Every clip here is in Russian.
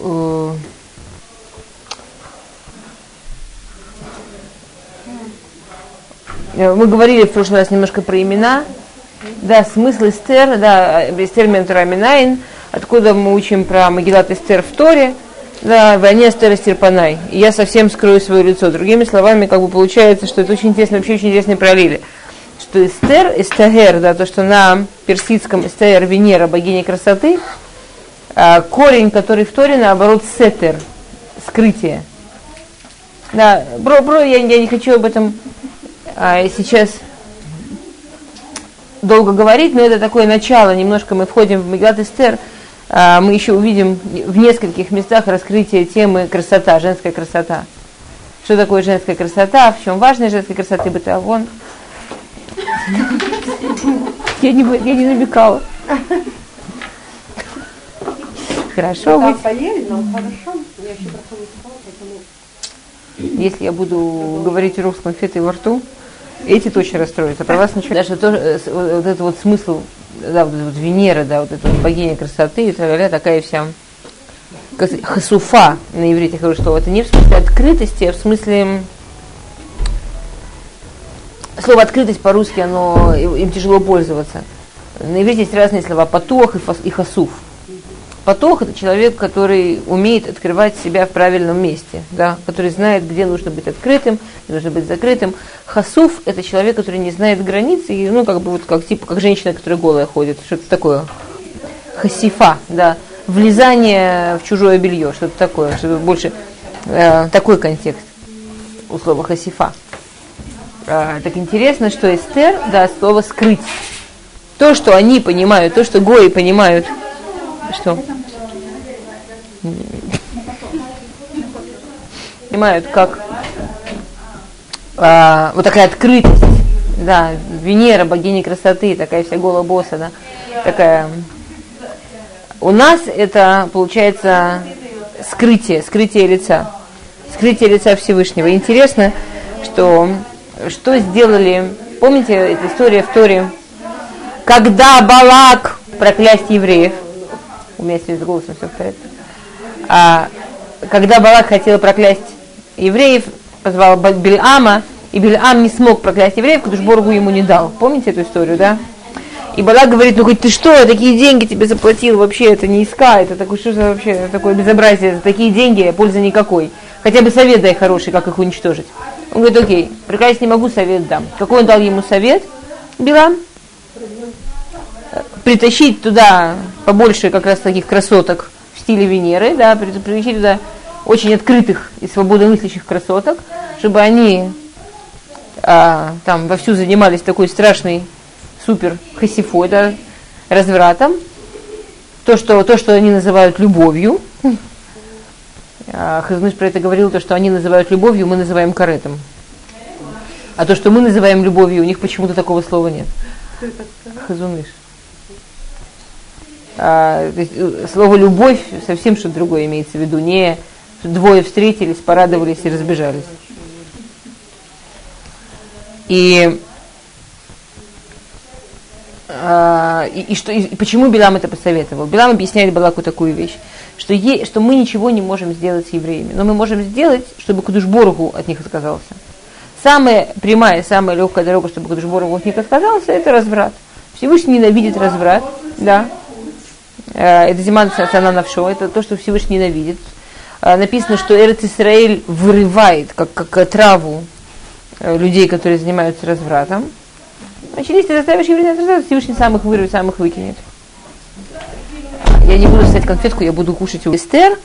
э, мы говорили в прошлый раз немножко про имена. Да, смысл Эстер, да, Эстер Ментураминайн, откуда мы учим про Магилат Эстер в Торе, да, войне Эстер Эстерпанай. И я совсем скрою свое лицо. Другими словами, как бы получается, что это очень интересно, вообще очень интересные параллели. Что Эстер, Эстагер, да, то, что на персидском Эстагер Венера, богиня красоты, корень, который в Торе, наоборот, Сетер, скрытие. Да, бро, бро, я, я не хочу об этом а, сейчас долго говорить, но это такое начало, немножко мы входим в Мегат Эстер, а, мы еще увидим в нескольких местах раскрытие темы красота, женская красота. Что такое женская красота, в чем важность женской красоты бытовон. Я не, я не намекала. Хорошо. Да, поели, но хорошо. Я еще не сказала, поэтому... Если я буду говорить русском фетой во рту, эти точно расстроятся, про вас ничего. Даже то, э, вот этот вот смысл, да, вот, вот Венера, да, вот эта вот богиня красоты, и так такая вся хасуфа на иврите, говорю, что это не в смысле открытости, а в смысле слово открытость по-русски, оно им тяжело пользоваться. На иврите есть разные слова патуах и хасуф. Потох – это человек, который умеет открывать себя в правильном месте, да, который знает, где нужно быть открытым, где нужно быть закрытым. Хасуф – это человек, который не знает границ, и, ну, как бы вот как, типа, как женщина, которая голая ходит, что-то такое. Хасифа, да, влезание в чужое белье, что-то такое, что больше э, такой контекст у слова хасифа. Э, так интересно, что Эстер, да, слово скрыть. То, что они понимают, то, что гои понимают – что? Понимают, как а, вот такая открытость, да, Венера, богиня красоты, такая вся голая босса, да, такая. У нас это получается скрытие, скрытие лица, скрытие лица Всевышнего. Интересно, что что сделали, помните эта история в Торе, когда Балак проклясть евреев – у меня с голосом все в порядке. А, когда Балак хотел проклясть евреев, позвал Бельама, и Бельам не смог проклясть евреев, потому что Боргу ему не дал. Помните эту историю, да? И Балак говорит, ну хоть ты что, я такие деньги тебе заплатил, вообще это не иска, это такое, что за вообще такое безобразие, за такие деньги пользы никакой. Хотя бы совет дай хороший, как их уничтожить. Он говорит, окей, проклясть не могу, совет дам. Какой он дал ему совет? Билам? Притащить туда побольше как раз таких красоток в стиле Венеры, да, притащить туда очень открытых и свободомыслящих красоток, чтобы они а, там вовсю занимались такой страшной супер хасифой, да, развратом. То что, то, что они называют любовью. А, Хазмыш про это говорил, то, что они называют любовью, мы называем каретом. А то, что мы называем любовью, у них почему-то такого слова нет. Хазуныш. А, э, слово любовь совсем что-то другое имеется в виду, не двое встретились, порадовались и разбежались. И, а, и, и, что, и почему Билам это посоветовал? Билам объясняет Балаку такую вещь, что, е, что мы ничего не можем сделать с евреями, но мы можем сделать, чтобы Кудушборгу от них отказался. Самая прямая, самая легкая дорога, чтобы Кудушборгу от них отказался, это разврат. Всевышний ненавидит разврат, да, Э, это зима цана навшо, это то, что Всевышний ненавидит. Э, написано, что Эрец Исраиль вырывает, как, как траву, э, людей, которые занимаются развратом. Значит, если ты заставишь евреев развратом, Всевышний сам их вырвет, сам их выкинет. Я не буду ставить конфетку, я буду кушать у Эстер,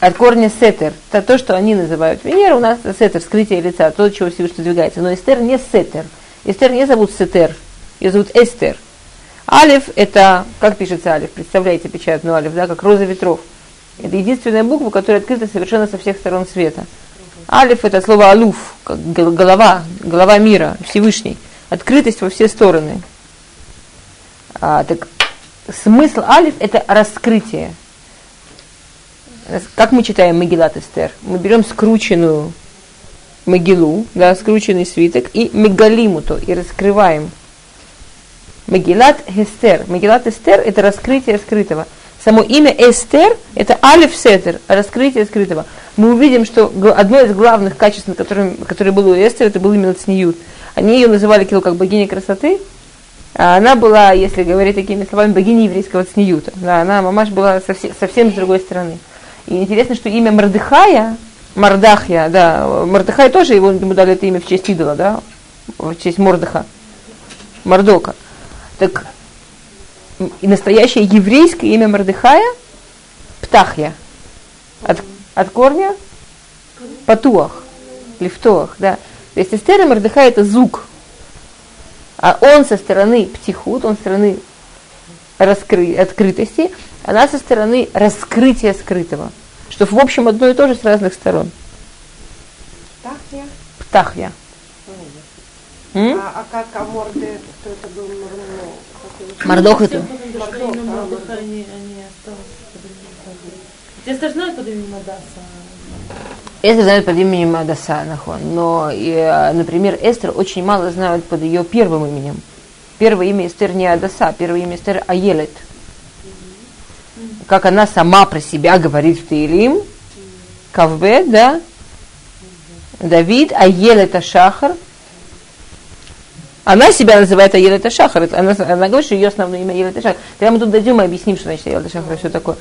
от корня сетер. Это то, что они называют Венера, у нас сетер, скрытие лица, то, чего Всевышний двигается. Но Эстер не сетер. Эстер не зовут сетер, ее зовут Эстер. Алиф – это, как пишется алиф, представляете печатную алиф, да, как роза ветров. Это единственная буква, которая открыта совершенно со всех сторон света. Алиф – это слово алуф, как голова, голова мира, Всевышний. Открытость во все стороны. А, так смысл алиф – это раскрытие. Как мы читаем Мегилат Эстер? Мы берем скрученную Могилу, да, скрученный свиток, и мегалиму то, и раскрываем – Магилат Хестер. Магилат Эстер – это раскрытие скрытого. само имя Эстер – это Алиф Сетер, раскрытие скрытого. Мы увидим, что одно из главных качеств, которое, которое было у Эстер, это был именно цниют. Они ее называли как богиня красоты, а она была, если говорить такими словами, богиней еврейского цниюта. Да, она, мамаш, была совсем, совсем с другой стороны. И интересно, что имя Мардыхая, Мардахья, да, Мардыхай тоже его, ему дали это имя в честь идола, да, в честь Мордыха, Мордока. Так и настоящее еврейское имя Мардыхая Птахья. От, от корня Патуах, Лифтоах, да. То есть Эстер и это звук. А он со стороны птихут, он со стороны раскры... открытости, она со стороны раскрытия скрытого. Что в общем одно и то же с разных сторон. Птахья? Птахья. А, а как а морды, кто это был? Мордох это. Эстер знает под именем Адаса. Эстер знают под именем Адаса, нахон. Но, э, например, Эстер очень мало знают под ее первым именем. Первое имя Эстер не Адаса, первое имя Эстер Аелет. Как она сама про себя говорит в Таилим, Кавбет, да, Давид, Аелет Ашахар, она себя называет Аелета Шахар. Она, она говорит, что ее основное имя Аелета Шахар. Когда мы тут дойдем и объясним, что значит Аелета Шахар и все такое.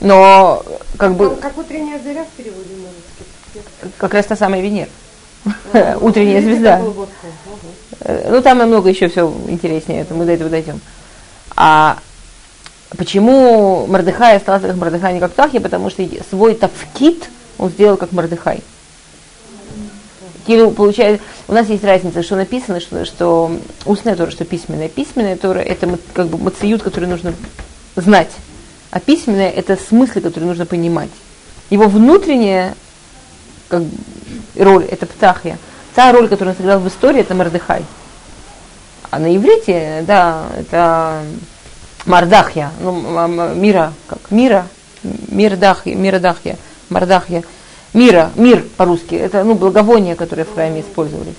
Но как бы... Как утренняя заря в переводе на? Как раз та самая Венера. Утренняя звезда. Э, ну, там намного еще все интереснее, это мы до этого дойдем. А почему Мордыхай остался как Мордыхай, не как Тахи? Потому что свой тавкит он сделал как Мордыхай. Кирилл получает, у нас есть разница, что написано, что, что устная Тора, что письменная. Письменная Тора – это как бы мациют, который нужно знать. А письменная – это смыслы, которые нужно понимать. Его внутренняя как, роль – это птахья. Та роль, которую он сыграл в истории, это Мардыхай. А на иврите, да, это Мардахья, ну, мира, как мира, мирдахья, мирдахья, Мардахья мира, мир по-русски, это ну, благовония, которые в храме использовались.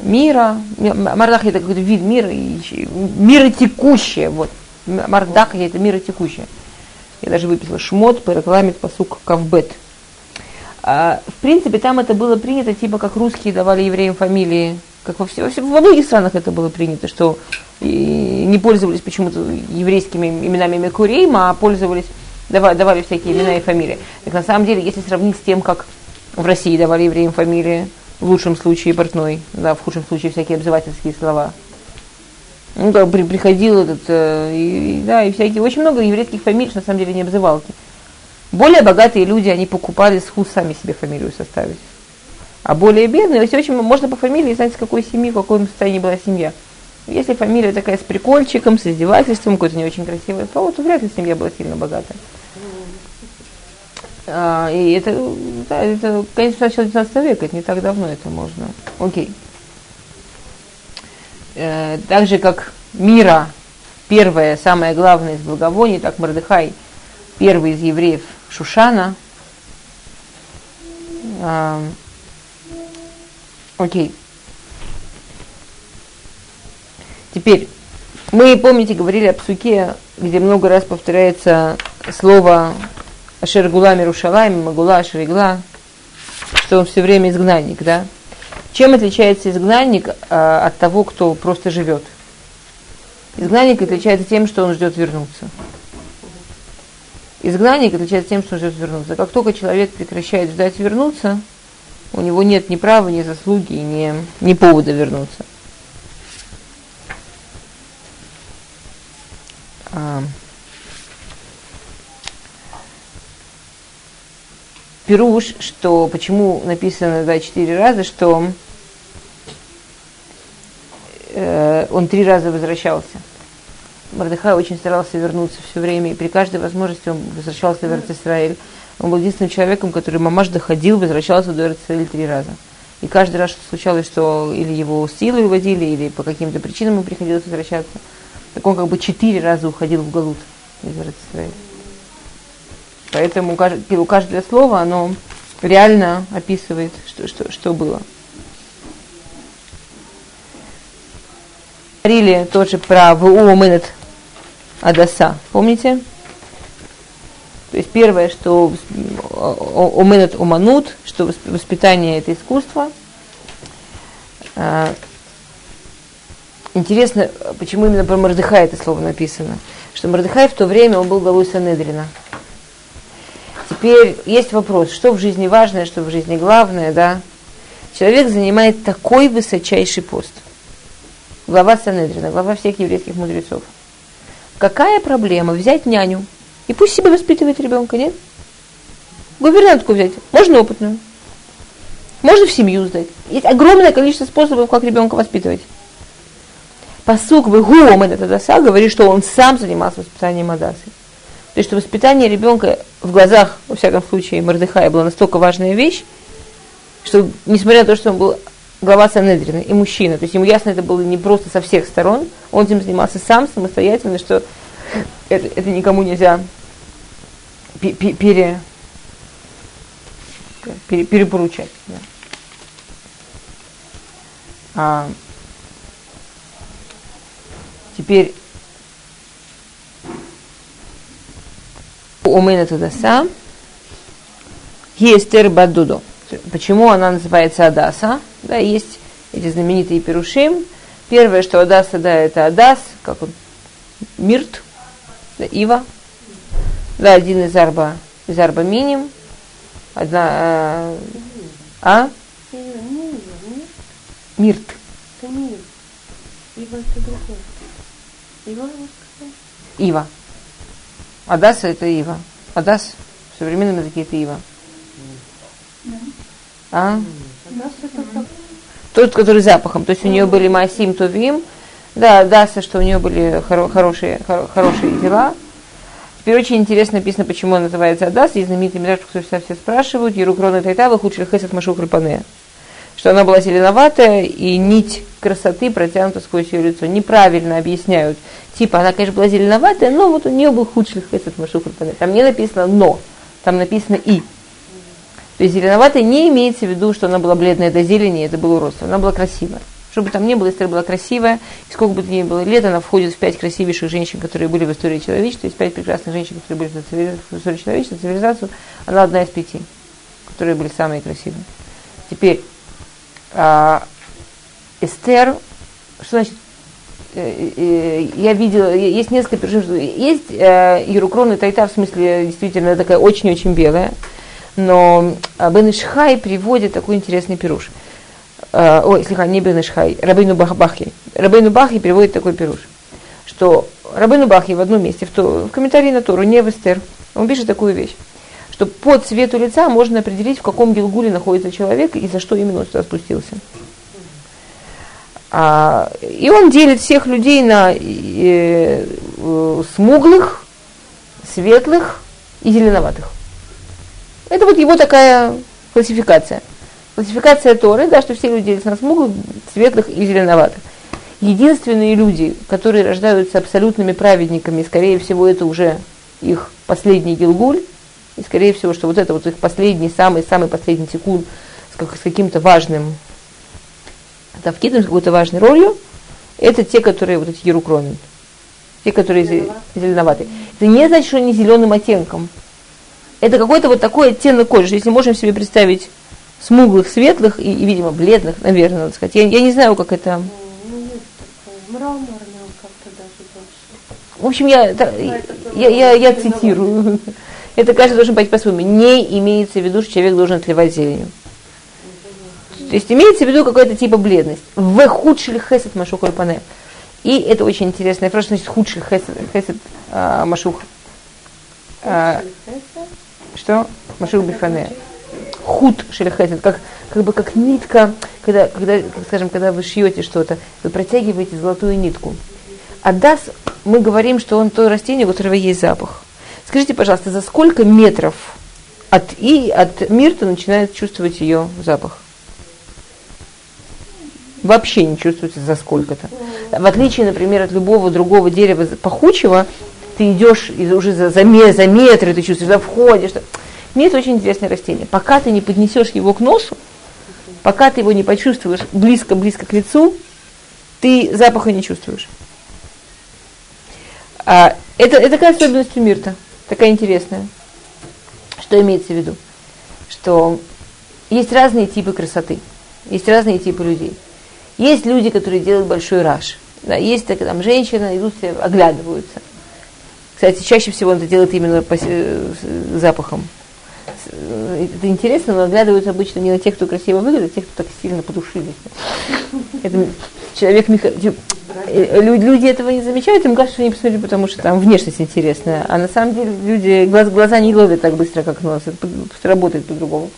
Мира. Мардах это какой-то вид мира, мира текущее, вот. Мардах это мира текущее. Я даже выписала шмот, по посук кавбет. А, в принципе, там это было принято, типа как русские давали евреям фамилии, как во, все, во многих странах это было принято, что не пользовались почему-то еврейскими именами Мекурейм, а пользовались давали, давали всякие имена и фамилии. Так на самом деле, если сравнить с тем, как в России давали евреям фамилии, в лучшем случае портной, да, в худшем случае всякие обзывательские слова. Ну, да, при, приходил этот, э, и, да, и всякие, очень много еврейских фамилий, что на самом деле не обзывалки. Более богатые люди, они покупали с ху сами себе фамилию составить. А более бедные, все очень можно по фамилии знать, с какой семьи, в каком состоянии была семья. Если фамилия такая с прикольчиком, с издевательством, какой-то не очень красивый то, то вряд ли семья была сильно богатая. А, и это, да, это, конечно, начало 19 века, это не так давно это можно. Окей. Э, так же, как Мира, первое, самое главное из благовоний, так Мордыхай, первый из евреев Шушана. А, окей. Теперь, мы, помните, говорили о псуке, где много раз повторяется слово Ашер Гула Мирушалайм, Магула Ашеригла, что он все время изгнанник, да? Чем отличается изгнанник а, от того, кто просто живет? Изгнанник отличается тем, что он ждет вернуться. Изгнанник отличается тем, что он ждет вернуться. Как только человек прекращает ждать вернуться, у него нет ни права, ни заслуги, ни, ни повода вернуться. А, Пируш, что почему написано да, четыре раза, что э, он три раза возвращался. Мордыхай очень старался вернуться все время, и при каждой возможности он возвращался в Израиль. Он был единственным человеком, который мамаш доходил, возвращался до Израиля три раза. И каждый раз, что случалось, что или его силой уводили, или по каким-то причинам ему приходилось возвращаться, так он как бы четыре раза уходил в Галут из Израиля. Поэтому каждое слово, оно реально описывает, что, что, что было. Говорили тоже про Вуоменет Адаса. Помните? То есть первое, что уменет уманут, что воспитание это искусство. А, интересно, почему именно про Мордыхай это слово написано. Что Мордыхай в то время он был главой Санедрина. Теперь есть вопрос, что в жизни важное, что в жизни главное, да? Человек занимает такой высочайший пост. Глава Санедрина, глава всех еврейских мудрецов. Какая проблема взять няню и пусть себе воспитывает ребенка, нет? Гувернантку взять, можно опытную. Можно в семью сдать. Есть огромное количество способов, как ребенка воспитывать. Посук в Гуом этот Адаса говорит, что он сам занимался воспитанием Адасы. То есть, что воспитание ребенка в глазах, во всяком случае, Мордыхая была настолько важная вещь, что, несмотря на то, что он был глава Санедрина и мужчина, то есть ему ясно это было не просто со всех сторон, он этим занимался сам, самостоятельно, что это, это никому нельзя пере, пере, перепоручать. Да. А, теперь Умена Тудаса есть Бадудо. Почему она называется Адаса? Да, есть эти знаменитые перушим. Первое, что Адаса, да, это Адас, как он, Мирт, да, Ива. Да, один из Арба, из Арба Миним. Одна, а? а? Мирт. Ива. Адас это Ива. Адас в современном языке это Ива. А? Тот, который запахом. То есть у нее были Масим Тувим. Да, Даса, что у нее были хоро- хорошие, хоро- хорошие дела. Теперь очень интересно написано, почему он называется Адас. Есть знаменитый мидраж, который все, спрашивают. Ерукрона Тайтава, худший хесед Машух Рапане. Что она была зеленоватая, и нить красоты протянута сквозь ее лицо. Неправильно объясняют. Типа, она, конечно, была зеленоватая, но вот у нее был худший хесед Машух. Там не написано «но», там написано «и». То есть зеленоватая не имеется в виду, что она была бледная до зелени, это было уродство. Она была красивая. Чтобы там не было, Эстер была красивая, и сколько бы ни было лет, она входит в пять красивейших женщин, которые были в истории человечества, есть пять прекрасных женщин, которые были в истории человечества, цивилизацию, она одна из пяти, которые были самые красивые. Теперь, Эстер, что значит э, э, я видела, есть несколько персонажей, есть э, и Тайта, в смысле, действительно, такая очень-очень белая, но а, Бен Ишхай приводит такой интересный пируш. А, ой, слегка, не Бен Ишхай, Рабейну Бахи. Рабейну Бахи приводит такой пируш, что Рабейну Бахи в одном месте, в, то, в комментарии на Тору, не в Эстер, он пишет такую вещь, что по цвету лица можно определить, в каком гилгуле находится человек и за что именно он сюда спустился. А, и он делит всех людей на э, э, смуглых, светлых и зеленоватых. Это вот его такая классификация. Классификация Торы, да, что все люди делятся на смуглых, светлых и зеленоватых. Единственные люди, которые рождаются абсолютными праведниками, скорее всего, это уже их последний Гилгуль, и скорее всего, что вот это вот их последний, самый-самый последний тикун с, как, с каким-то важным тавкидом, с какой-то важной ролью, это те, которые вот эти ерукроны, те, которые зеленоватые. Это не значит, что они зеленым оттенком это какой-то вот такой оттенок кожи. Если можем себе представить смуглых, светлых и, и видимо, бледных, наверное, надо сказать. Я, я не знаю, как это... В общем, я, я, я, я цитирую. Это каждый должен быть по-своему. Не имеется в виду, что человек должен отливать зеленью. То есть имеется в виду какая-то типа бледность. В худший хесед машух пане. И это очень интересная фраза, значит худший хесед, хесед а, машух. А, что? Машил Бифане. Худ шельхесед, как, как бы как нитка, когда, когда, как скажем, когда вы шьете что-то, вы протягиваете золотую нитку. А дас, мы говорим, что он то растение, у которого есть запах. Скажите, пожалуйста, за сколько метров от, и от мирта начинает чувствовать ее запах? Вообще не чувствуется за сколько-то. В отличие, например, от любого другого дерева пахучего, ты идешь и уже за, за, за метры, ты чувствуешь, за входишь. Мед очень интересное растение. Пока ты не поднесешь его к носу, пока ты его не почувствуешь близко-близко к лицу, ты запаха не чувствуешь. А, это, это такая особенность у Мирта, такая интересная. Что имеется в виду? Что есть разные типы красоты, есть разные типы людей. Есть люди, которые делают большой раш. Да, есть так, там женщины, идут все, оглядываются. Кстати, чаще всего он это делает именно по запахом. Это интересно, но оглядываются обычно не на тех, кто красиво выглядит, а тех, кто так сильно подушились. Это человек э, люди этого не замечают, им кажется, что они посмотрели, потому что там внешность интересная. А на самом деле люди глаз, глаза не ловят так быстро, как нос. Это работает по-другому.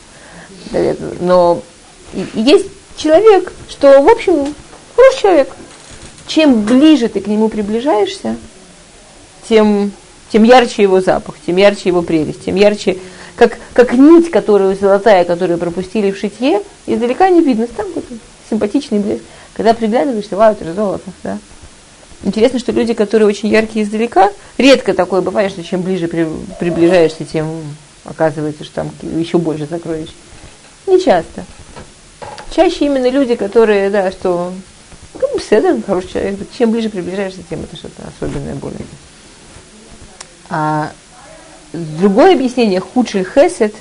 Но есть человек, что, в общем, хороший человек. Чем ближе ты к нему приближаешься, тем, тем ярче его запах, тем ярче его прелесть, тем ярче, как, как нить, которую золотая, которую пропустили в шитье, издалека не видно, там какой-то симпатичный блеск. Когда приглядываешься, вау, это же золото, да. Интересно, что люди, которые очень яркие издалека, редко такое бывает, что чем ближе при, приближаешься, тем оказывается, что там еще больше сокровищ. Не часто. Чаще именно люди, которые, да, что как бы хороший человек. Чем ближе приближаешься, тем это что-то особенное более. А другое объяснение, худший хесед,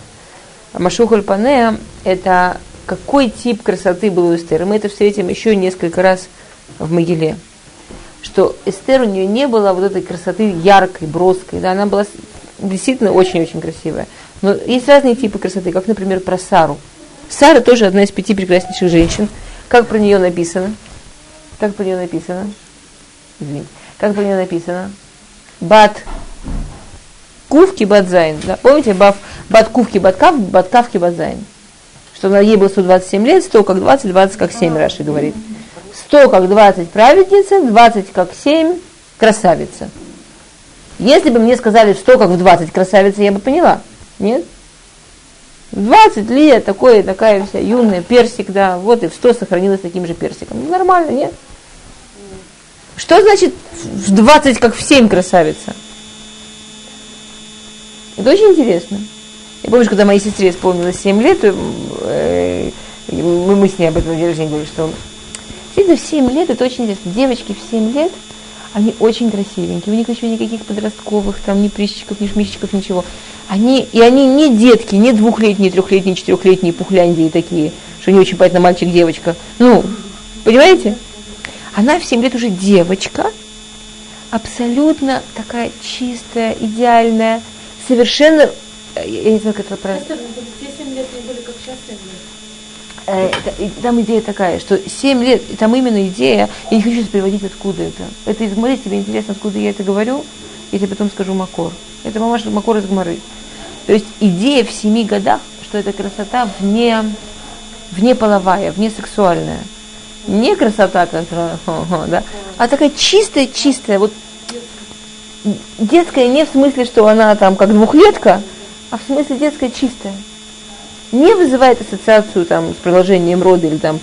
Машухаль Панея, это какой тип красоты был у Эстер. Мы это встретим еще несколько раз в Мегиле. Что Эстер у нее не было вот этой красоты яркой, броской. Да, она была действительно очень-очень красивая. Но есть разные типы красоты, как, например, про Сару. Сара тоже одна из пяти прекраснейших женщин. Как про нее написано? Как про нее написано? Извините. Как про нее написано? בת קוף כבת זין. Да? Помните, бав, בת קוף כבת כף, בת כף כבת זין. Что ей было 127 лет, 100 как 20, 20 как 7, Раши говорит. 100 как 20 праведница, 20 как 7 красавица. Если бы мне сказали 100 как в 20 красавица, я бы поняла. Нет? 20 лет, такой, такая вся юная, персик, да, вот и в 100 сохранилась таким же персиком. Ну, нормально, нет? Что значит в 20, как в 7 красавица? Это очень интересно. Я помню, когда моей сестре исполнилось 7 лет, э, мы, мы с ней об этом день рождения говорили, что действительно в 7 лет, это очень интересно. Девочки в 7 лет, они очень красивенькие, у них еще никаких подростковых, там, ни прыщиков, ни шмичиков, ничего. Они, и они не детки, не двухлетние, трехлетние, четырехлетние пухляндии такие, что не очень понятно, мальчик, девочка. Ну, понимаете? Она в 7 лет уже девочка, абсолютно такая чистая, идеальная, совершенно, я не знаю, как это правильно. Все 7 лет не были как сейчас 7 лет. Э, там идея такая, что 7 лет, там именно идея, я не хочу сейчас переводить, откуда это. Это из Гмары, тебе интересно, откуда я это говорю, я тебе потом скажу Макор. Это мамаш Макор из Гмары. То есть идея в 7 годах, что это красота вне, вне половая, вне сексуальная. Не красота, да, а такая чистая-чистая, вот детская не в смысле, что она там как двухлетка, а в смысле детская чистая не вызывает ассоциацию там, с продолжением рода или там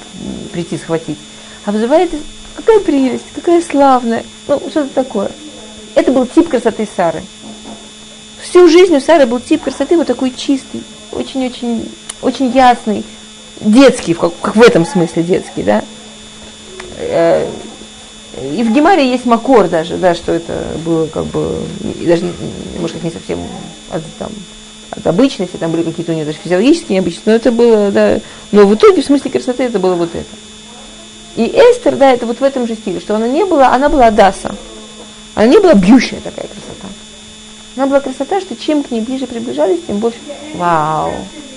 прийти схватить, а вызывает какая прелесть, какая славная, ну что-то такое. Это был тип красоты Сары. Всю жизнь у Сары был тип красоты вот такой чистый, очень-очень очень ясный, детский, как, как в этом смысле детский, да. Э, и в Гемаре есть макор даже, да, что это было как бы, даже, может, как не совсем там, от обычности, там были какие-то у нее даже физиологические необычности, но это было, да, но в итоге в смысле красоты это было вот это. И Эстер, да, это вот в этом же стиле, что она не была, она была Адаса. Она не была бьющая такая красота. Она была красота, что чем к ней ближе приближались, тем больше. Вау!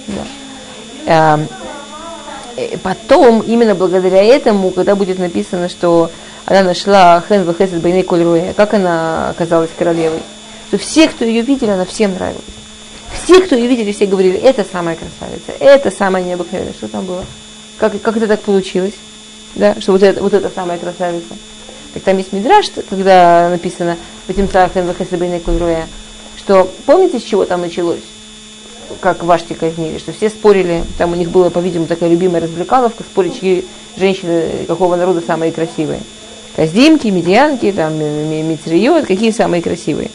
Да. Эм, э, потом, именно благодаря этому, когда будет написано, что она нашла Хен Вехесет Байней Коль как она оказалась королевой, то все, кто ее видели, она всем нравилась. Все, кто ее видели, все говорили, это самая красавица, это самая необыкновенная. Что там было? Как, как это так получилось? Да, что вот это, вот это самая красавица. Так там есть мидраж, когда написано в этим что помните, с чего там началось? Как Вашти казнили, что все спорили, там у них была, по-видимому, такая любимая развлекаловка, спорить, чьи женщины какого народа самые красивые. Каздимки, медианки, там, митриот, какие самые красивые.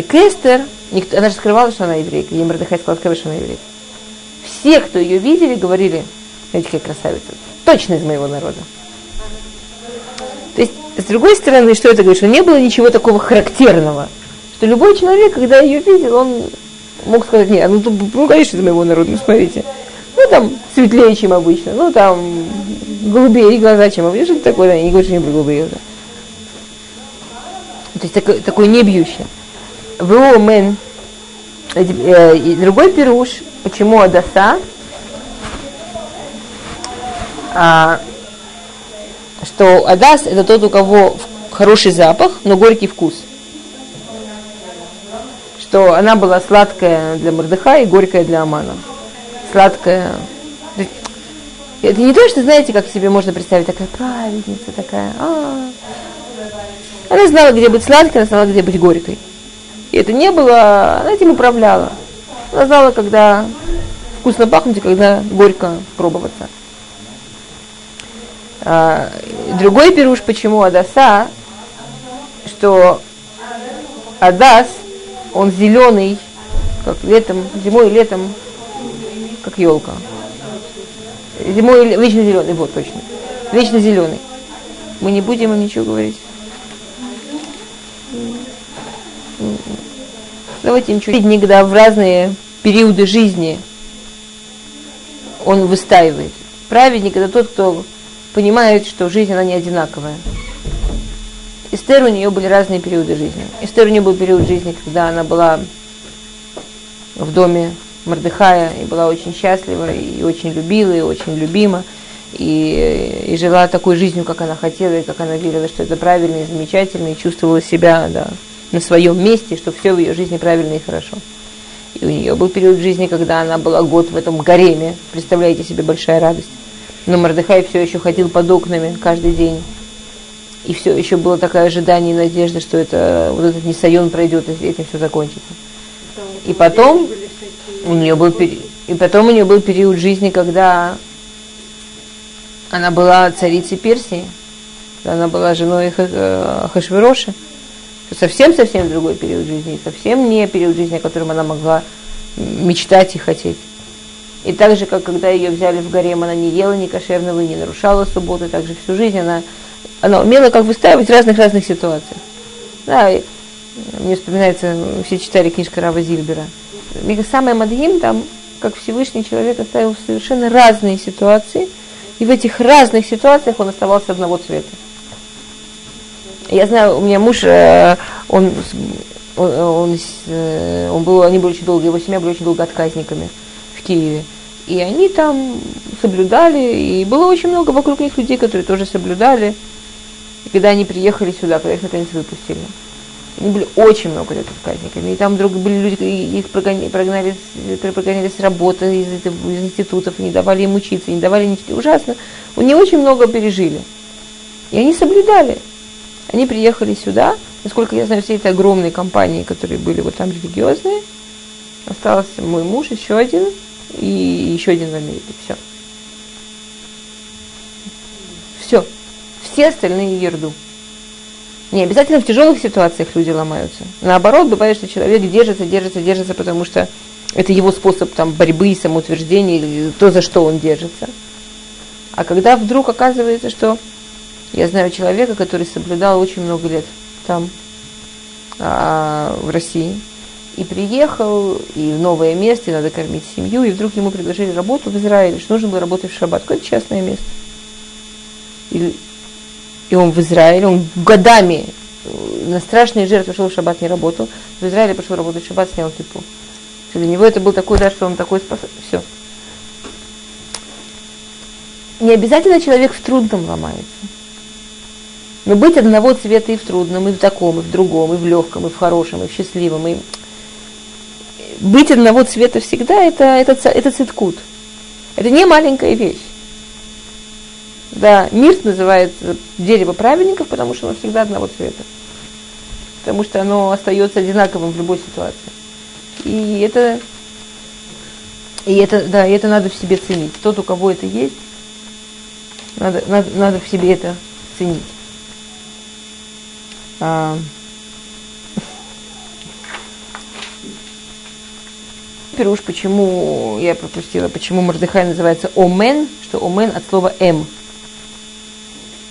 Так Эстер, никто, она же скрывала, что она еврейка. Ей Мордыхай сказал, скажи, что она еврейка. Все, кто ее видели, говорили, знаете, какая красавица. Точно из моего народа. То есть, с другой стороны, что это говорит? Что не было ничего такого характерного. Что любой человек, когда ее видел, он мог сказать, нет, ну, ну конечно, это моего народа, ну, смотрите. Ну, там, светлее, чем обычно. Ну, там, голубее глаза, чем обычно. Что такое, да, не говорю, что не были голубые глаза. То есть, такой, такой не бьющий. Вумен. Э, другой пируш, почему Адаса? А, что Адас это тот, у кого хороший запах, но горький вкус. Что она была сладкая для Мордыха и горькая для Амана. Сладкая. Это не то, что знаете, как себе можно представить, такая праведница, такая. А-а-а. Она знала, где быть сладкой, она знала, где быть горькой. И это не было, она этим управляла. Она знала, когда вкусно пахнуть и когда горько пробоваться. А, другой пируш, почему Адаса, что Адас, он зеленый, как летом, зимой и летом, как елка. Зимой вечно зеленый, вот точно. Вечно зеленый. Мы не будем им ничего говорить. Давайте ничего. Никогда в разные периоды жизни он выстаивает. Праведник это тот, кто понимает, что жизнь, она не одинаковая. Эстер у нее были разные периоды жизни. Эстер у нее был период жизни, когда она была в доме Мордыхая и была очень счастлива, и очень любила, и очень любима, и, и жила такой жизнью, как она хотела, и как она верила, что это правильно и замечательно, и чувствовала себя да, на своем месте, что все в ее жизни правильно и хорошо. И у нее был период жизни, когда она была год в этом гареме. Представляете себе, большая радость. Но Мордыхай все еще ходил под окнами каждый день. И все еще было такое ожидание и надежда, что это, вот этот Нисайон пройдет, и этим все закончится. И потом у нее был и потом у нее был период жизни, когда она была царицей Персии, она была женой э, Хашвироши. Совсем-совсем другой период жизни, совсем не период жизни, о котором она могла мечтать и хотеть. И так же, как когда ее взяли в гарем, она не ела ни кошерного, не нарушала субботу, также всю жизнь она, она умела как выстраивать в разных-разных ситуациях. Да, мне вспоминается, все читали книжку Рава Зильбера. Самое Мадхим, там, как Всевышний человек оставил совершенно разные ситуации, и в этих разных ситуациях он оставался одного цвета. Я знаю, у меня муж, э, он, он, он, э, он был, они были очень долго, его семья была очень долго отказниками в Киеве. И они там соблюдали, и было очень много вокруг них людей, которые тоже соблюдали. И когда они приехали сюда, когда их наконец выпустили, они были очень много лет отказниками. И там вдруг были люди, их прогоняли, прогнали, прогоняли с работы, из, из институтов, не давали им учиться, не давали ничего. Ужасно. Они очень много пережили. И они соблюдали. Они приехали сюда, насколько я знаю, все эти огромные компании, которые были вот там религиозные. Остался мой муж, еще один, и еще один в Америке. Все. Все. Все остальные ерду. Не обязательно в тяжелых ситуациях люди ломаются. Наоборот, бывает, что человек держится, держится, держится, потому что это его способ там, борьбы, самоутверждения, или то, за что он держится. А когда вдруг оказывается, что я знаю человека, который соблюдал очень много лет там, а, в России, и приехал, и в новое место, и надо кормить семью, и вдруг ему предложили работу в Израиле, что нужно было работать в шаббат. Какое-то частное место. И, и он в Израиле, он годами на страшные жертвы шел в шаббат, не работал. В Израиле пошел работать в шаббат, снял кипу. Для него это был такой да, что он такой спас. Все. Не обязательно человек в трудном ломается. Но быть одного цвета и в трудном, и в таком, и в другом, и в легком, и в хорошем, и в счастливом, и быть одного цвета всегда это, это, это циткут. Это не маленькая вещь. Да, мир называется дерево праведников, потому что оно всегда одного цвета. Потому что оно остается одинаковым в любой ситуации. И это, и это, да, и это надо в себе ценить. Тот, у кого это есть, надо, надо, надо в себе это ценить. А, пируш, почему я пропустила, почему Мордыхай называется Омен, что Омен от слова М.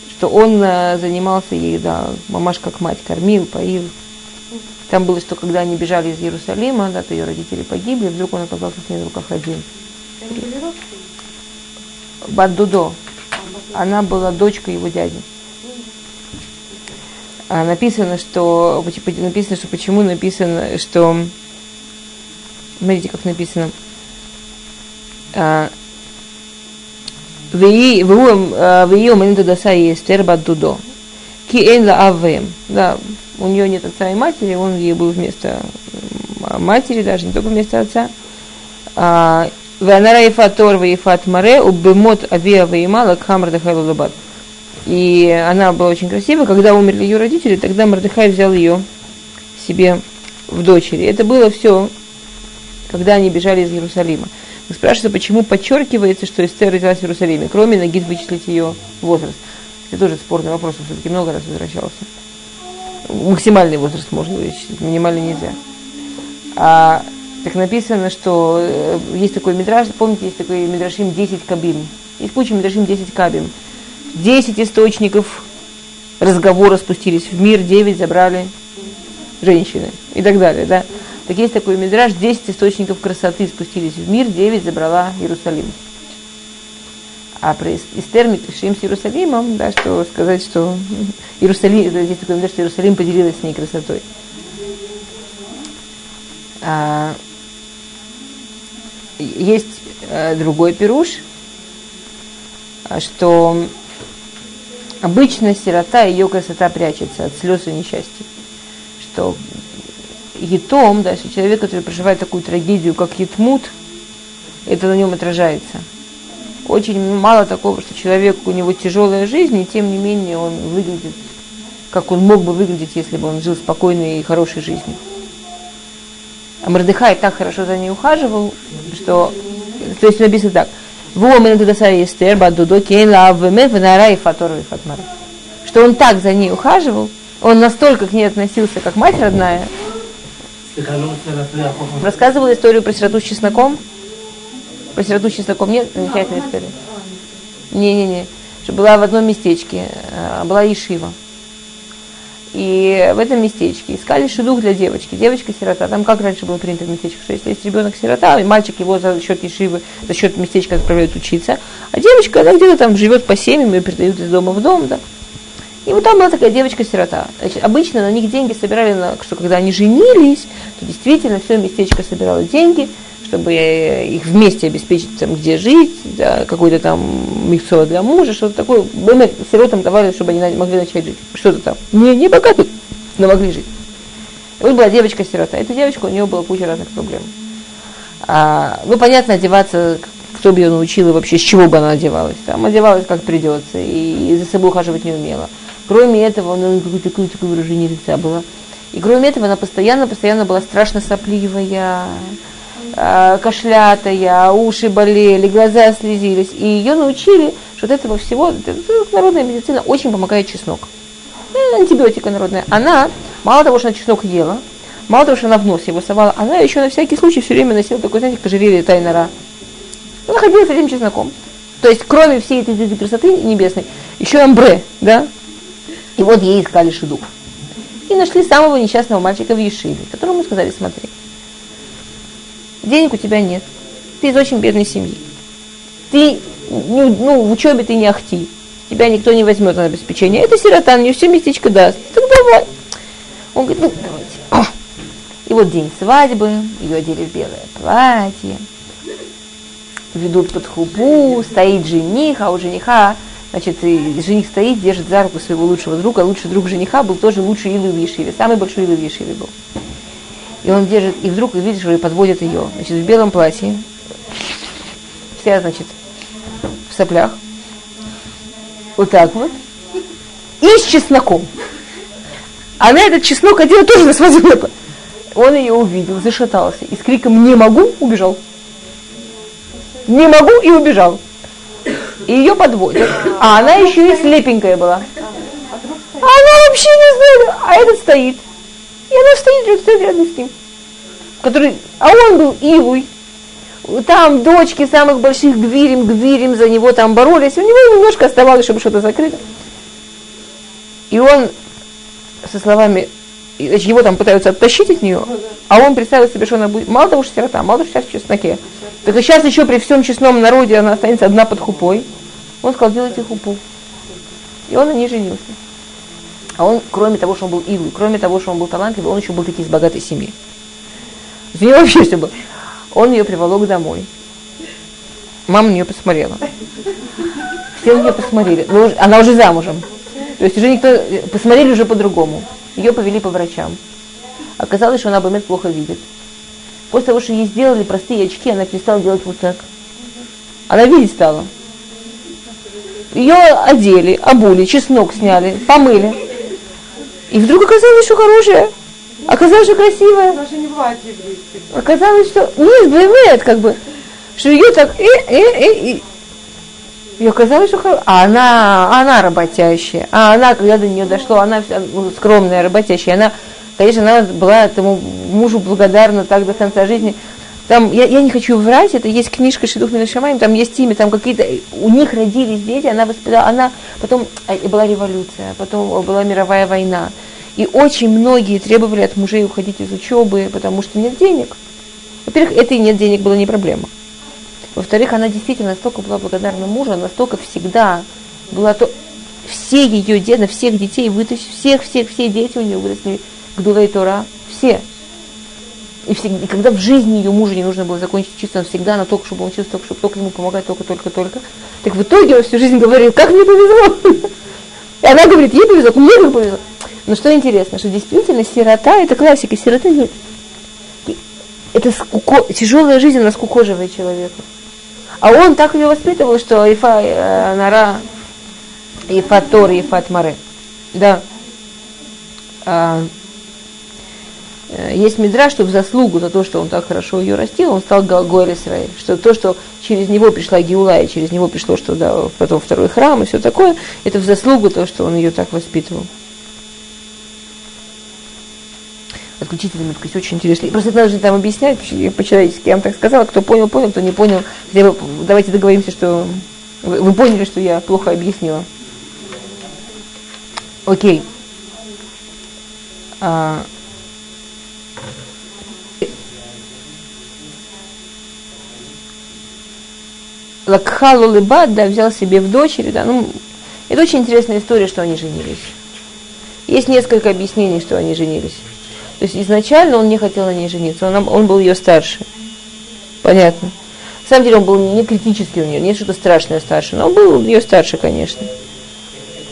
что он э, занимался ей, да, мамаш как мать, кормил, поил. Там было, что когда они бежали из Иерусалима, да, то ее родители погибли, вдруг он оказался с ней в руках один. Баддудо. Она была дочка его дяди. А написано, что написано, что почему написано, что смотрите, как написано. Вию Маниту Даса и Эстер Баддудо. Ки Эйн Ла Авэм. Да, у нее нет отца и матери, он ей был вместо матери, даже не только вместо отца. А, Ванара Ифат Тор Ваифат Маре, Убемот Авиа Ваима Лакха Мардахай Лулабад. И она была очень красивая. Когда умерли ее родители, тогда Мардыхай взял ее себе в дочери. Это было все, когда они бежали из Иерусалима. Спрашивается, почему подчеркивается, что Эстер родилась в Иерусалиме, кроме ноги вычислить ее возраст. Это тоже спорный вопрос, он все-таки много раз возвращался. Максимальный возраст можно вычислить, минимальный нельзя. А, так написано, что э, есть такой мидраж, помните, есть такой мидрашим 10 кабим. Есть куча мидрашим 10 кабим. 10 источников разговора спустились в мир, 9 забрали женщины и так далее, да. Так есть такой мидраж, 10 источников красоты спустились в мир, 9 забрала Иерусалим. А про Эстер пишем с Иерусалимом, да, что сказать, что Иерусалим, здесь такой мидраж, что Иерусалим поделилась с ней красотой. А, есть а, другой пируш, что обычно сирота, ее красота прячется от слез и несчастья. Что етом, да, если человек, который проживает такую трагедию, как етмут, это на нем отражается. Очень мало такого, что человек, у него тяжелая жизнь, и тем не менее он выглядит, как он мог бы выглядеть, если бы он жил спокойной и хорошей жизнью. А Мордыхай так хорошо за ней ухаживал, что... То есть написано так. Вомен Дудасари Эстер, Бадудо, Кейн Лав, Венара и Фатор и Фатмара. Что он так за ней ухаживал, он настолько к ней относился, как мать родная, Рассказывала историю про сироту с чесноком? Про сироту с чесноком нет? Замечательная история. Не-не-не. Что была в одном местечке, а, была Ишива. И в этом местечке искали шедух для девочки. Девочка-сирота. Там как раньше было принято в местечке, что если есть ребенок-сирота, и мальчик его за счет Ешивы, за счет местечка отправляют учиться, а девочка, она где-то там живет по семьям, ее передают из дома в дом, да. И вот там была такая девочка-сирота. Значит, обычно на них деньги собирали, на, что когда они женились, то действительно все местечко собирало деньги, чтобы их вместе обеспечить, там, где жить, да, какой-то там миксо для мужа, что-то такое. Мы сиротам давали, чтобы они могли начать жить. Что-то там. Не, не богатые, но могли жить. И вот была девочка-сирота. Эта девочка, у нее была куча разных проблем. А, ну, понятно, одеваться, кто бы ее научил и вообще, с чего бы она одевалась. Там одевалась как придется, и за собой ухаживать не умела. Кроме этого, она какое-то такое, такое выражение лица было. И кроме этого, она постоянно, постоянно была страшно сопливая, э, кашлятая, уши болели, глаза слезились. И ее научили, что от этого всего, народная медицина очень помогает чеснок. Э, антибиотика народная. Она, мало того, что она чеснок ела, мало того, что она в нос его совала, она еще на всякий случай все время носила такой, знаете, как ожерелье тайнера. Она ходила с этим чесноком. То есть, кроме всей этой красоты небесной, еще амбре, да, и вот ей искали шедух. И нашли самого несчастного мальчика в Ешиве, которому сказали, смотри, денег у тебя нет, ты из очень бедной семьи, ты, ну, в учебе ты не ахти, тебя никто не возьмет на обеспечение, это сирота, мне все местечко даст, так давай. Он говорит, ну давайте. И вот день свадьбы, ее одели в белое платье, ведут под хупу, стоит жених, а у жениха Значит, жених стоит, держит за руку своего лучшего друга. Лучший друг жениха был тоже лучший Илы в Ешиве. Самый большой Илы в Ешиве был. И он держит, и вдруг видишь, что подводят ее. Значит, в белом платье. Вся, значит, в соплях. Вот так вот. И с чесноком. Она этот чеснок одела тоже на свадьбу. Он ее увидел, зашатался и с криком «Не могу!» убежал. «Не могу!» и убежал и ее подводят. А она еще и слепенькая была. она вообще не знает, а этот стоит. И она стоит, стоит рядом с ним. Который, а он был Ивуй. Там дочки самых больших Гвирим, Гвирим за него там боролись. У него немножко оставалось, чтобы что-то закрыть. И он со словами, его там пытаются оттащить от нее, а он представил себе, что она будет, мало того, что сирота, мало того, что сейчас в чесноке, так и сейчас еще при всем честном народе она останется одна под хупой. Он сказал, делайте хупу. И он на ней женился. А он, кроме того, что он был Илу, кроме того, что он был талантливый, он еще был таки из богатой семьи. У него вообще все было. Он ее приволок домой. Мама на нее посмотрела. Все на нее посмотрели. Ну, она уже замужем. То есть уже никто... Посмотрели уже по-другому. Ее повели по врачам. Оказалось, что она Бамет плохо видит. После того, что ей сделали простые очки, она перестала делать вот так. Она видеть стала. Ее одели, обули, чеснок сняли, помыли. И вдруг оказалось, что хорошая. Оказалось, что бывает Оказалось, что нет, бывает, как бы, что ее так, э, э, э, э. И оказалось, что хорошая. А она, она работящая. А она, когда до нее дошло, она вся ну, скромная, работящая. Она, конечно, она была этому мужу благодарна так до конца жизни. Там, я, я не хочу врать, это есть книжка Шидух Минашамаем, там есть имя, там какие-то, у них родились дети, она воспитала, она, потом а, была революция, потом была мировая война. И очень многие требовали от мужей уходить из учебы, потому что нет денег. Во-первых, это и нет денег было не проблема. Во-вторых, она действительно настолько была благодарна мужу, настолько всегда была то... Все ее дети, всех детей вытащили, всех, всех, все дети у нее выросли к Дулей Тора, все. И, всегда, и когда в жизни ее мужа не нужно было закончить учиться, он всегда, она только чтобы он учился, только чтобы только ему помогать, только, только, только. Так в итоге он всю жизнь говорил, как мне повезло. И она говорит, ей повезло, мне как повезло. Но что интересно, что действительно сирота, это классика, сирота это скуко, тяжелая жизнь, она скукоживает человека. А он так ее воспитывал, что Ифа э, Нара, Ифа Тор, Ифа Маре. Да. А, есть медра, что в заслугу за то, что он так хорошо ее растил, он стал Галгой Исраиль. Что то, что через него пришла Геула, и через него пришло, что да, потом второй храм и все такое, это в заслугу то, что он ее так воспитывал. Отключительная минутка, очень интересно. Просто это нужно там объяснять по-человечески. Я вам так сказала, кто понял, понял, кто не понял. Хотя бы давайте договоримся, что вы, вы поняли, что я плохо объяснила. Окей. А, Лакхалу Лыбад, да, взял себе в дочери, да, ну, это очень интересная история, что они женились. Есть несколько объяснений, что они женились. То есть изначально он не хотел на ней жениться, он, он был ее старше. Понятно. На самом деле он был не критический у нее, не что-то страшное старше, но он был ее старше, конечно.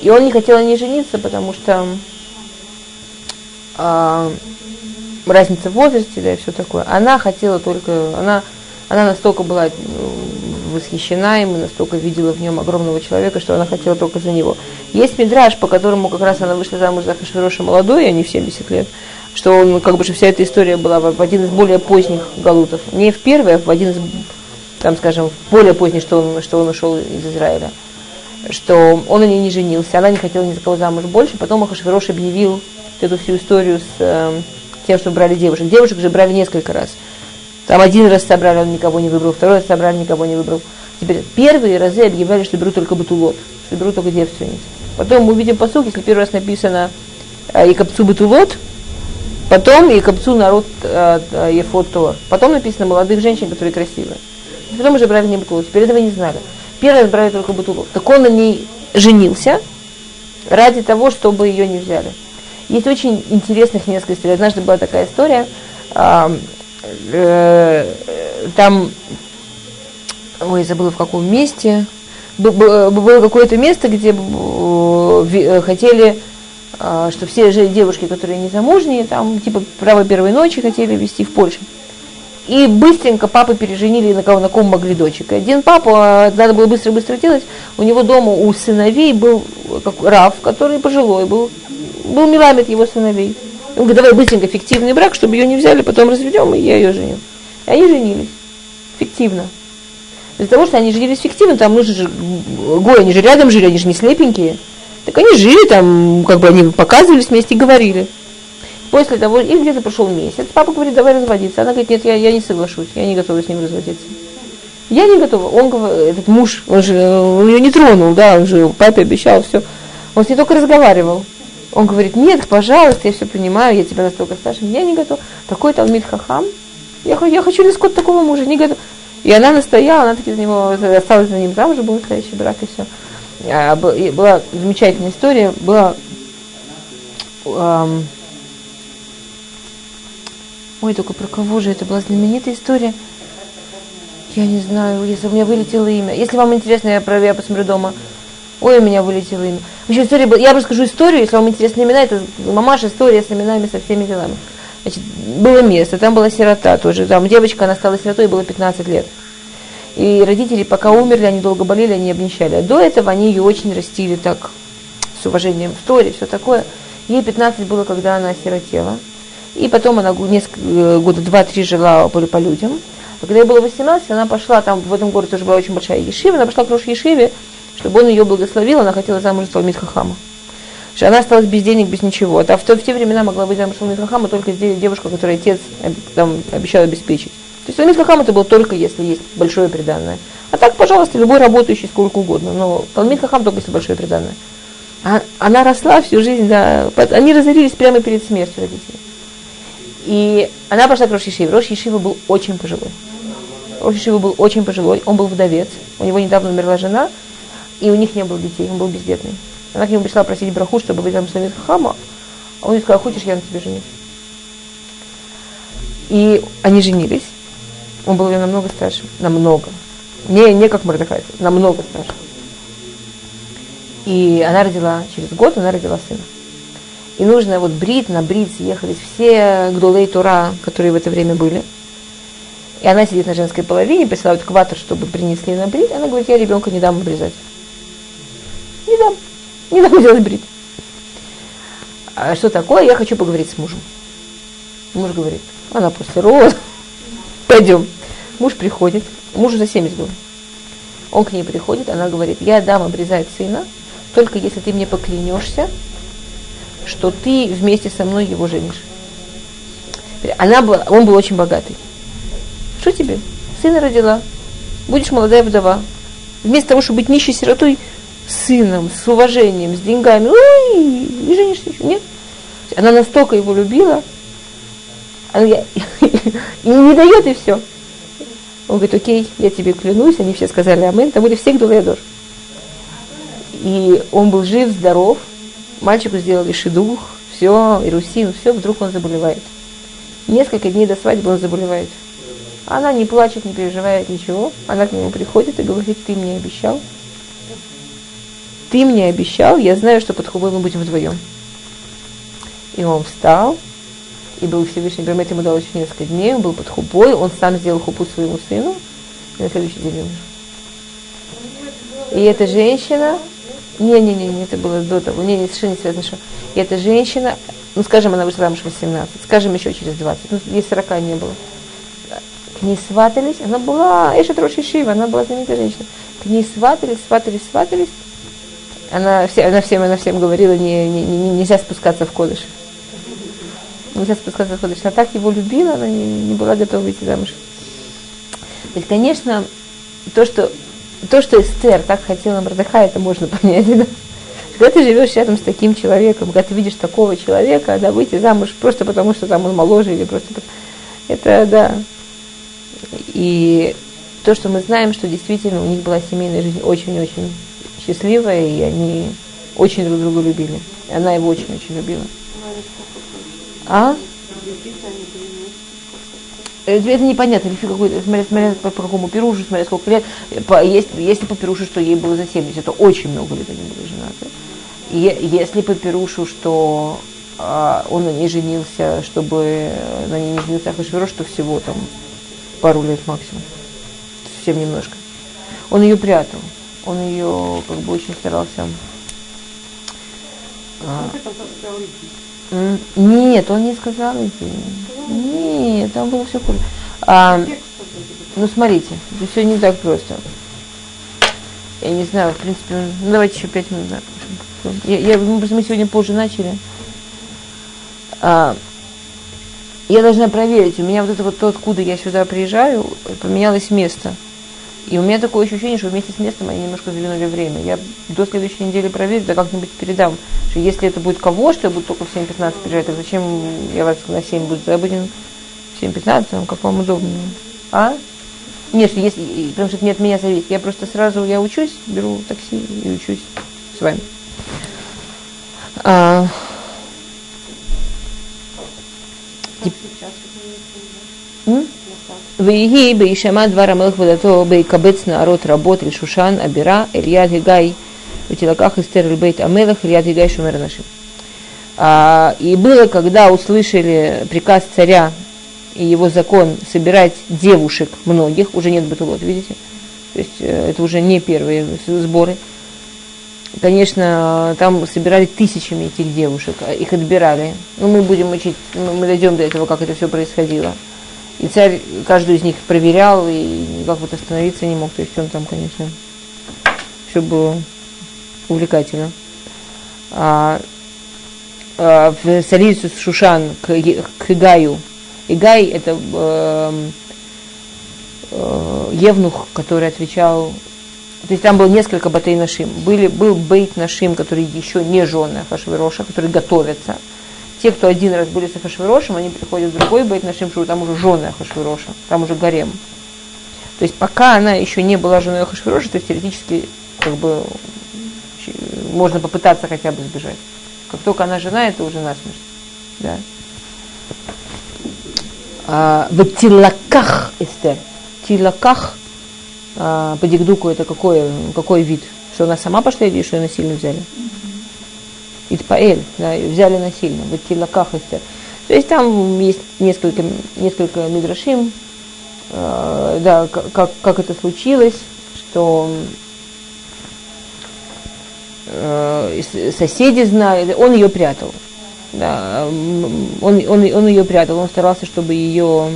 И он не хотел на ней жениться, потому что а, разница в возрасте, да, и все такое. Она хотела только, она, она настолько была ну, восхищена им и настолько видела в нем огромного человека, что она хотела только за него. Есть мидраж, по которому как раз она вышла замуж за Хашвироша молодой, а не в 70 лет, что он, как бы, что вся эта история была в один из более поздних галутов. Не в первый, а в один из, там, скажем, в более поздний, что он, что он ушел из Израиля. Что он на ней не женился, она не хотела ни за кого замуж больше. Потом Ахашвирош объявил эту всю историю с э, тем, что брали девушек. Девушек же брали несколько раз. Там один раз собрали, он никого не выбрал, второй раз собрали, никого не выбрал. Теперь первые разы объявляли, что берут только батулот, что берут только девственниц. Потом мы увидим посук, если первый раз написано и копцу батулот, потом и копцу народ ефот тор. Потом написано молодых женщин, которые красивые. Потом уже брали не батулот, теперь этого не знали. Первый раз брали только батулот. Так он на ней женился ради того, чтобы ее не взяли. Есть очень интересных несколько историй. Однажды была такая история, Э, там, ой, забыла в каком месте, было какое-то место, где э, хотели, а, что все же девушки, которые не замужние, там типа право первой ночи хотели вести в Польшу. И быстренько папы переженили на кого, на ком могли дочек. Один папа, надо было быстро-быстро делать, у него дома у сыновей был как, Рав, который пожилой был, был Миламет его сыновей. Он говорит, давай быстренько фиктивный брак, чтобы ее не взяли, потом разведем, и я ее женю. И они женились. Фиктивно. Из-за того, что они женились фиктивно, там нужно же, гой, они же рядом жили, они же не слепенькие. Так они жили там, как бы они показывались вместе и говорили. После того, и где-то прошел месяц, папа говорит, давай разводиться. Она говорит, нет, я, я не соглашусь, я не готова с ним разводиться. Я не готова. Он, этот муж, он же он ее не тронул, да, он же папе обещал все. Он с ней только разговаривал. Он говорит, нет, пожалуйста, я все понимаю, я тебя настолько старше, я не готов. Такой Талмит Хахам, я, я хочу лискот такого мужа, не готов. И она настояла, она таки за него осталась за ним замуж, был настоящий брак и все. А, была замечательная история, была эм, ой, только про кого же это была знаменитая история, я не знаю, если у меня вылетело имя. Если вам интересно, я, про, я посмотрю дома. Ой, у меня вылетело имя. Вообще история была, я расскажу историю, если вам интересны имена, это мамаша история с именами, со всеми делами. Значит, было место, там была сирота тоже. Там девочка, она стала сиротой, было 15 лет. И родители, пока умерли, они долго болели, они обнищали. А до этого они ее очень растили так, с уважением в Торе, все такое. Ей 15 было, когда она осиротела. И потом она несколько, э, года два-три жила по, по людям. А когда ей было 18, она пошла, там в этом городе тоже была очень большая ешива, она пошла к Рош Ешиве, чтобы он ее благословил, она хотела замуж за Талмит она осталась без денег, без ничего. А в, в те времена могла быть замуж Талмит Хахама только девушка, которой отец там, обещал обеспечить. То есть Талмит Хахам это было только если есть большое преданное. А так, пожалуйста, любой работающий сколько угодно. Но Талмит Хахам только если большое преданное. А, она росла всю жизнь, да. Они разорились прямо перед смертью родителей. И она пошла к Рош Ешиве. Рош Ешива был очень пожилой. Рош Ешива был очень пожилой, он был вдовец. У него недавно умерла жена, и у них не было детей, он был бездетный. Она к нему пришла просить браху, чтобы быть замуж за Хама, а он ей сказал, хочешь, я на тебе женюсь. И они женились. Он был ее намного старше. Намного. Не, не как Мордыхай, намного старше. И она родила, через год она родила сына. И нужно вот брит, на брит съехались все гдулей Тура, которые в это время были. И она сидит на женской половине, присылают кватер, чтобы принесли на брит. Она говорит, я ребенка не дам обрезать. Не дам. Не надо делать брит. А что такое? Я хочу поговорить с мужем. Муж говорит, она после рода. Пойдем. Муж приходит, мужу за 70 было. Он к ней приходит, она говорит, я дам обрезать сына, только если ты мне поклянешься, что ты вместе со мной его женишь. Она была, он был очень богатый. Что тебе? Сына родила, будешь молодая вдова. Вместо того, чтобы быть нищей сиротой, сыном, с уважением, с деньгами, ой, и женишься еще. Нет. Она настолько его любила, она, и не дает, и все. Он говорит, окей, я тебе клянусь, они все сказали амен, там были все гдулеядор. И он был жив, здоров, мальчику сделали шедух, все, ирусин, все, вдруг он заболевает. Несколько дней до свадьбы он заболевает. Она не плачет, не переживает ничего. Она к нему приходит и говорит, ты мне обещал, ты мне обещал, я знаю, что под хубой мы будем вдвоем. И он встал, и был Всевышний Бермет ему дал еще несколько дней, он был под хубой, он сам сделал хупу своему сыну, и на следующий день умер. И эта женщина, не-не-не, не, это было до того, не, не, совершенно не связано, что и эта женщина, ну, скажем, она вышла замуж 18, скажем, еще через 20, ну, ей 40 не было. К ней сватались, она была Эша Троши она была знаменитая женщина. К ней сватались, сватались, сватались, она, все, она, всем, она всем говорила, не, не, не, нельзя спускаться в кодыш. Нельзя спускаться в кодыш. Она так его любила, она не, не была готова выйти замуж. То есть, конечно, то, что, то, что Эстер так хотела Мордыха, это можно понять. Да? Когда ты живешь рядом с таким человеком, когда ты видишь такого человека, да, выйти замуж просто потому, что там он моложе или просто... Это, да. И то, что мы знаем, что действительно у них была семейная жизнь очень-очень счастливая, и они очень друг друга любили. Она его очень-очень любила. А? Э, это непонятно, какой смотря, смотря по, по какому пирушу, смотря сколько лет. По, если, если по пирушу, что ей было за 70, то очень много лет они были женаты. И если по пирушу, что а, он на ней женился, чтобы на ней не женился Ахашвирош, что всего там пару лет максимум. Совсем немножко. Он ее прятал он ее как бы очень старался. А, нет, он не сказал идти. Нет, там было все хуже. А, ну, смотрите, это все не так просто. Я не знаю, в принципе, ну, давайте еще пять минут. Я, я, мы сегодня позже начали. А, я должна проверить. У меня вот это вот то, откуда я сюда приезжаю, поменялось место. И у меня такое ощущение, что вместе с местом они немножко сдвинули время. Я до следующей недели проверю, да как-нибудь передам. Что если это будет кого, что я буду только в 7.15 приезжать, так зачем я вас на 7 буду забудем? В 7.15, как вам удобно. А? Нет, если, потому что это не от меня зависит. Я просто сразу, я учусь, беру такси и учусь с вами. А, Вейги бейшама два рамелых бей кабец народ работ эль шушан абира эль гигай в телаках эстер эль бейт амелах эль яд гигай шумер нашим. И было, когда услышали приказ царя и его закон собирать девушек многих, уже нет бутылот, видите? То есть э, это уже не первые сборы. Конечно, там собирали тысячами этих девушек, а их отбирали. Но мы будем учить, мы дойдем до этого, как это все происходило. И царь каждую из них проверял, и никак вот остановиться не мог. То есть он там, конечно, все было увлекательно. А, а, в столицу Шушан к, к Игаю. Игай это э, э, Евнух, который отвечал то есть там было несколько батей нашим. Были, был бейт нашим, который еще не жены Ахашвироша, которые готовятся. Те, кто один раз были с Ахашвирошем, они приходят в другой бейт нашим, что там уже жены Ахашвироша, там уже гарем. То есть пока она еще не была женой Ахашвироша, то есть теоретически как бы можно попытаться хотя бы сбежать. Как только она жена, это уже насмерть. Да. А, в тилаках, Эстер. Тилаках а, по дикдуку это какой, какой вид? Что она сама пошла или что ее насильно взяли? Итпаэль, да, взяли насильно, в Тилаках Эстер. То есть там есть несколько, несколько мидрашим, э, да, как, как это случилось, что э, соседи знали, он ее прятал. Да, он, он, он ее прятал, он старался, чтобы ее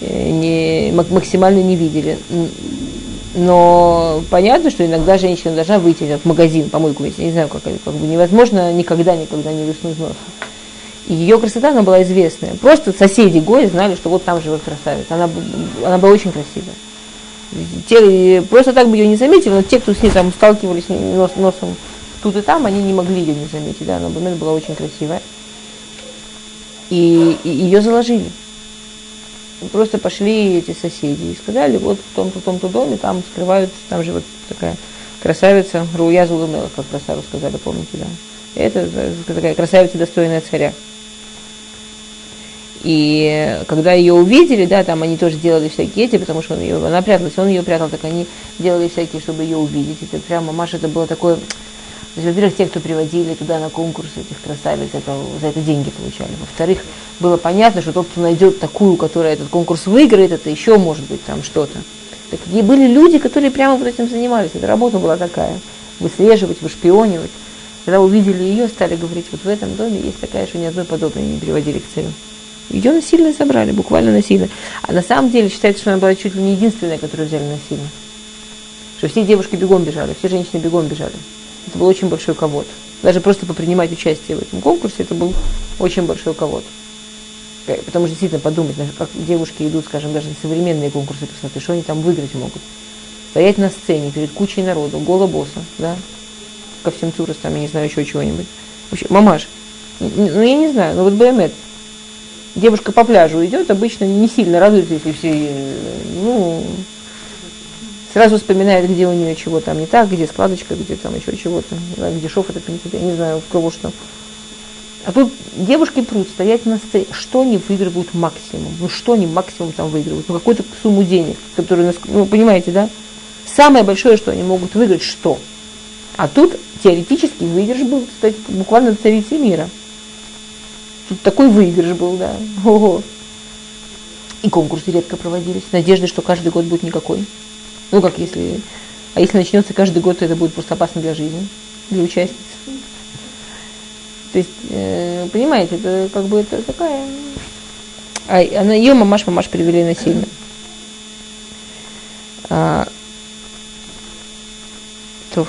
Э, не, максимально не видели. Но понятно, что иногда женщина должна выйти в магазин, помойку весь, не знаю, как, как бы невозможно никогда, никогда не высунуть носа. И ее красота, она была известная. Просто соседи Гои знали, что вот там живет красавица. Она, она была очень красивая. Те, просто так бы ее не заметили, но те, кто с ней там сталкивались нос, носом тут и там, они не могли ее не заметить. Да, она была очень красивая. И, и ее заложили. Просто пошли эти соседи и сказали, вот в том-то, том-то доме, там скрываются, там живет такая красавица, Руя Зулумела, как красаву сказали, помните, да. Это такая красавица, достойная царя. И когда ее увидели, да, там они тоже делали всякие эти, потому что он ее, она пряталась, он ее прятал, так они делали всякие, чтобы ее увидеть. Это прямо, Маша, это было такое то есть, во-первых, те, кто приводили туда на конкурс этих красавиц, это, за это деньги получали. Во-вторых, было понятно, что тот, кто найдет такую, которая этот конкурс выиграет, это еще может быть там что-то. Так, и были люди, которые прямо вот этим занимались. Эта работа была такая. Выслеживать, вышпионивать. Когда увидели ее, стали говорить, вот в этом доме есть такая, что ни одной подобной не приводили к царю. Ее насильно забрали, буквально насильно. А на самом деле считается, что она была чуть ли не единственная, которую взяли насильно. Что все девушки бегом бежали, все женщины бегом бежали. Это был очень большой ковод. Даже просто попринимать участие в этом конкурсе, это был очень большой ковод. Э, потому что действительно подумать, как девушки идут, скажем, даже на современные конкурсы красоты, что они там выиграть могут. Стоять на сцене перед кучей народу, голобоса, да, ко всем турос, там, я не знаю, еще чего-нибудь. Вообще, мамаш, ну я не знаю, ну вот БМЭ, девушка по пляжу идет, обычно не сильно радуется, если все, э, ну, сразу вспоминает, где у нее чего там не так, где складочка, где там еще чего-то, где шов это я не знаю, в кого что. А тут девушки прут стоять на сцене. Что они выигрывают максимум? Ну что они максимум там выигрывают? Ну какую-то сумму денег, которую, ну понимаете, да? Самое большое, что они могут выиграть, что? А тут теоретически выигрыш был, кстати, буквально царицей мира. Тут такой выигрыш был, да. Ого. И конкурсы редко проводились. Надежды, что каждый год будет никакой. Ну как если... А если начнется каждый год, то это будет просто опасно для жизни, для участниц. То есть, э, понимаете, это как бы это такая... А, она, ее мамаш, мамаш привели насильно. А, то.